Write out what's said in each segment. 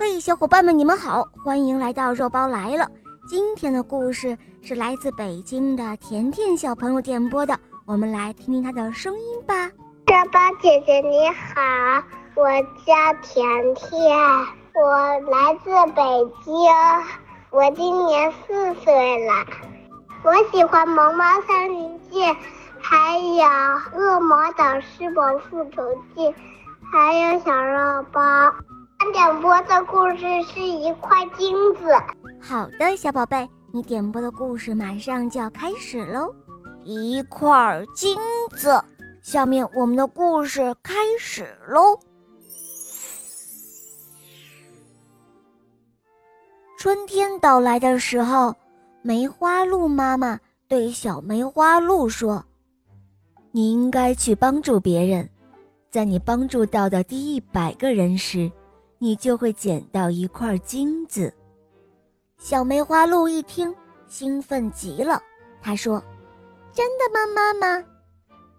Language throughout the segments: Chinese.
嘿，小伙伴们，你们好，欢迎来到肉包来了。今天的故事是来自北京的甜甜小朋友点播的，我们来听听他的声音吧。肉包姐姐你好，我叫甜甜，我来自北京，我今年四岁了。我喜欢《萌猫森林记》，还有《恶魔岛狮王复仇记》，还有小肉包。点播的故事是一块金子。好的，小宝贝，你点播的故事马上就要开始喽。一块金子，下面我们的故事开始喽。春天到来的时候，梅花鹿妈妈对小梅花鹿说：“你应该去帮助别人，在你帮助到的第一百个人时。”你就会捡到一块金子。小梅花鹿一听，兴奋极了。他说：“真的吗，妈妈？”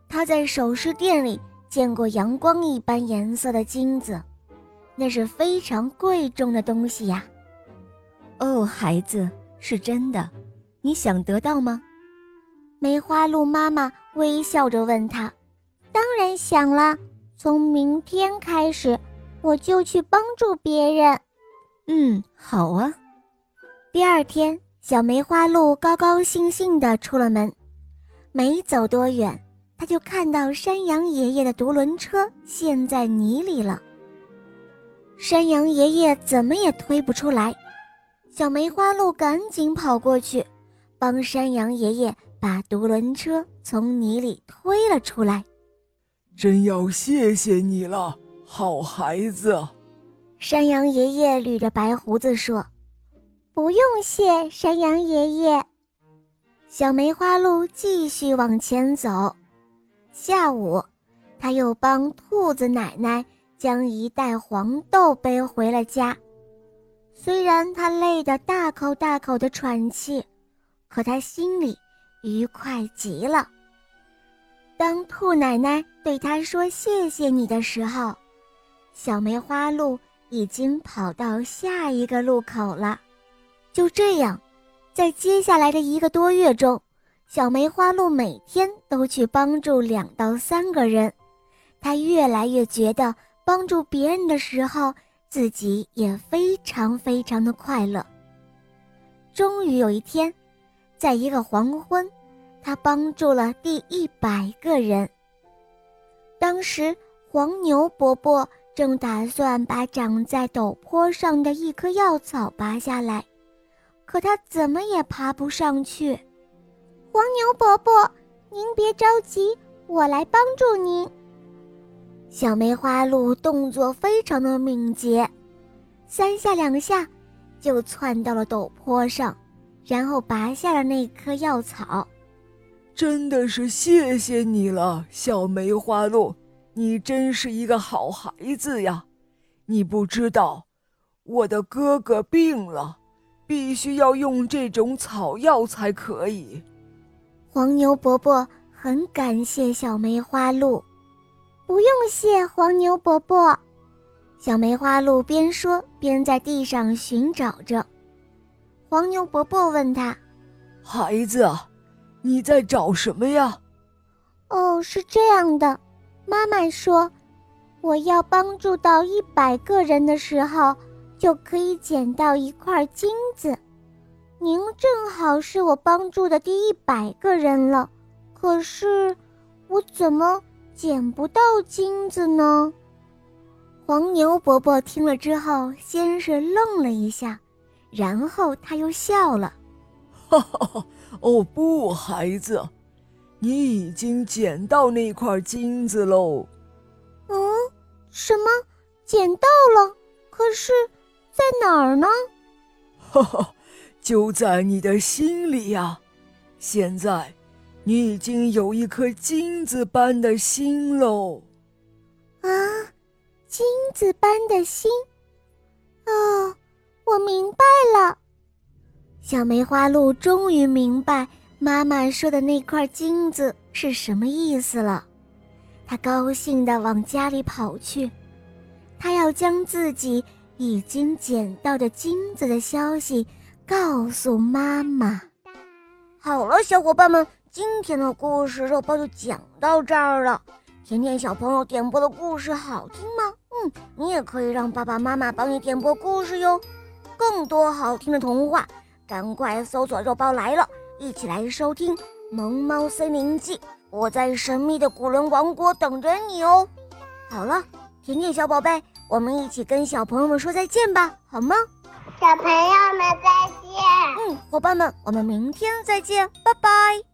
他在首饰店里见过阳光一般颜色的金子，那是非常贵重的东西呀。哦，孩子，是真的。你想得到吗？梅花鹿妈妈微笑着问他：“当然想了。从明天开始。”我就去帮助别人。嗯，好啊。第二天，小梅花鹿高高兴兴地出了门，没走多远，他就看到山羊爷爷的独轮车陷在泥里了。山羊爷爷怎么也推不出来，小梅花鹿赶紧跑过去，帮山羊爷爷把独轮车从泥里推了出来。真要谢谢你了。好孩子，山羊爷爷捋着白胡子说：“不用谢，山羊爷爷。”小梅花鹿继续往前走。下午，他又帮兔子奶奶将一袋黄豆背回了家。虽然他累得大口大口的喘气，可他心里愉快极了。当兔奶奶对他说“谢谢你”的时候，小梅花鹿已经跑到下一个路口了。就这样，在接下来的一个多月中，小梅花鹿每天都去帮助两到三个人。他越来越觉得帮助别人的时候，自己也非常非常的快乐。终于有一天，在一个黄昏，他帮助了第一百个人。当时，黄牛伯伯。正打算把长在陡坡上的一棵药草拔下来，可他怎么也爬不上去。黄牛伯伯，您别着急，我来帮助您。小梅花鹿动作非常的敏捷，三下两下就窜到了陡坡上，然后拔下了那棵药草。真的是谢谢你了，小梅花鹿。你真是一个好孩子呀！你不知道，我的哥哥病了，必须要用这种草药才可以。黄牛伯伯很感谢小梅花鹿，不用谢，黄牛伯伯。小梅花鹿边说边在地上寻找着。黄牛伯伯问他：“孩子，你在找什么呀？”哦，是这样的。妈妈说：“我要帮助到一百个人的时候，就可以捡到一块金子。您正好是我帮助的第一百个人了，可是我怎么捡不到金子呢？”黄牛伯伯听了之后，先是愣了一下，然后他又笑了：“哈 哈，哦不，孩子。”你已经捡到那块金子喽？嗯，什么？捡到了？可是，在哪儿呢？哈哈，就在你的心里呀！现在，你已经有一颗金子般的心喽。啊，金子般的心？哦，我明白了。小梅花鹿终于明白。妈妈说的那块金子是什么意思了？他高兴地往家里跑去，他要将自己已经捡到的金子的消息告诉妈妈。好了，小伙伴们，今天的故事肉包就讲到这儿了。甜甜小朋友点播的故事好听吗？嗯，你也可以让爸爸妈妈帮你点播故事哟。更多好听的童话，赶快搜索“肉包来了”，一起来收听《萌猫森林记》。我在神秘的古伦王国等着你哦。好了，甜甜小宝贝，我们一起跟小朋友们说再见吧，好吗？小朋友们再见。嗯，伙伴们，我们明天再见，拜拜。